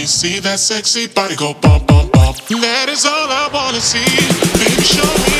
me see that sexy body go bump, bump, bump. That is all I wanna see. Baby, show me.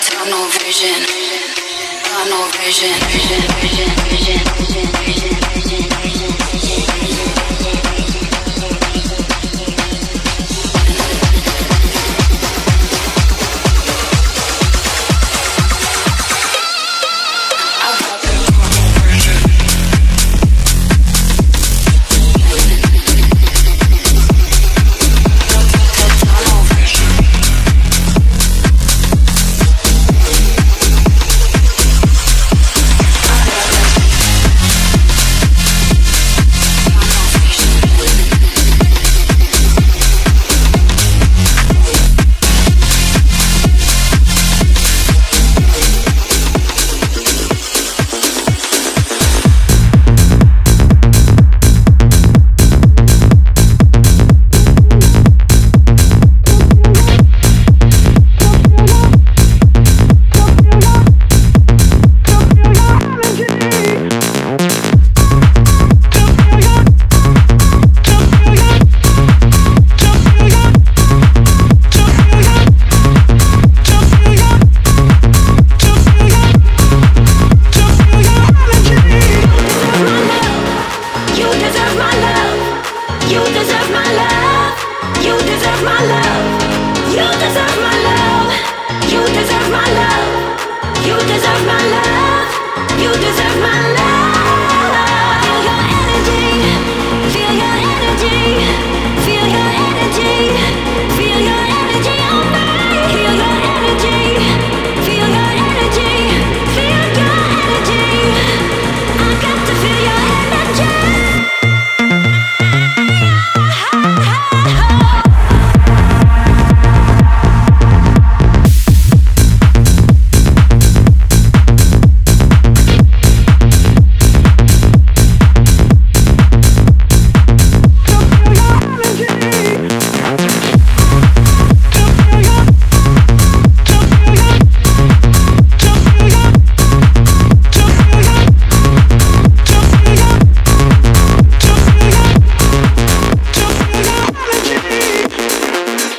tunnel vision, tunnel vision, vision.